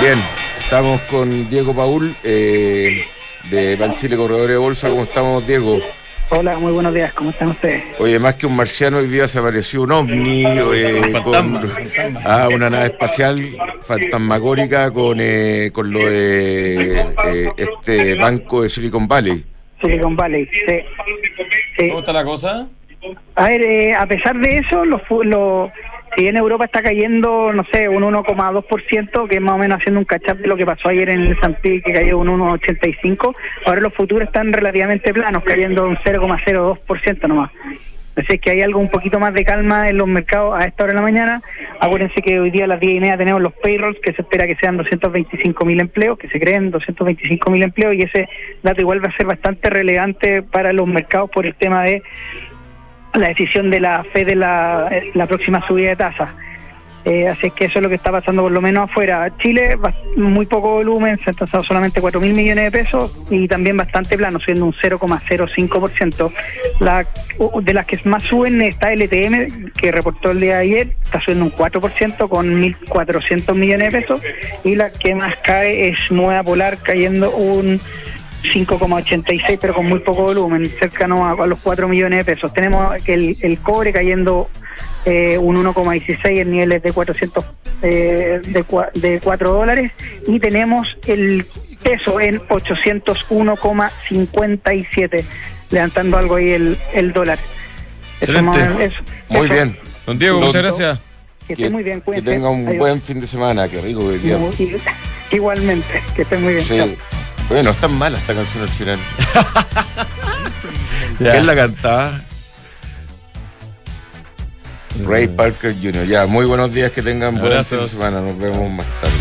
Bien, estamos con Diego Paul eh, de Ban Chile Corredores de Bolsa. ¿Cómo estamos, Diego? Hola, muy buenos días, ¿cómo están ustedes? Oye, más que un marciano, hoy día se apareció un ovni, eh, con, ah, una nave espacial fantasmagórica con, eh, con lo de eh, este banco de Silicon Valley. Silicon Valley, sí. ¿Cómo está la cosa? A ver, eh, a pesar de eso, los, los Si bien Europa está cayendo, no sé, un 1,2%, que es más o menos haciendo un catch-up de lo que pasó ayer en el S&P, que cayó un 1,85%, ahora los futuros están relativamente planos, cayendo un 0,02% nomás. Así que hay algo un poquito más de calma en los mercados a esta hora de la mañana. Acuérdense que hoy día a las 10 y media tenemos los payrolls, que se espera que sean 225 mil empleos, que se creen 225 mil empleos, y ese dato igual va a ser bastante relevante para los mercados por el tema de la decisión de la Fed de la, próxima subida de tasas. Eh, así que eso es lo que está pasando por lo menos afuera. Chile, muy poco volumen, se han tasado solamente 4 mil millones de pesos y también bastante plano, subiendo un 0,05%. La, de las que más suben está LTM, que reportó el día de ayer, está subiendo un 4% con 1.400 millones de pesos. Y la que más cae es Nueva Polar, cayendo un 5,86 pero con muy poco volumen, cercano a, a los 4 millones de pesos. Tenemos el, el cobre cayendo eh, un 1,16 en niveles de 400 eh, de, cua- de 4 dólares y tenemos el peso en 801,57 levantando algo ahí el, el dólar. Excelente. eso- Muy eso. bien. Don Diego, muchas gracias. Que esté muy bien, Que cuídense. tenga un Adiós. buen fin de semana, qué rico. Y- Igualmente, que esté muy bien. Sí. Chao. Bueno, es tan mala esta canción al final. Ya. ¿Quién la cantaba? Ray Parker Jr. Ya, muy buenos días, que tengan buen fin de Abrazos. semana. Nos vemos más tarde.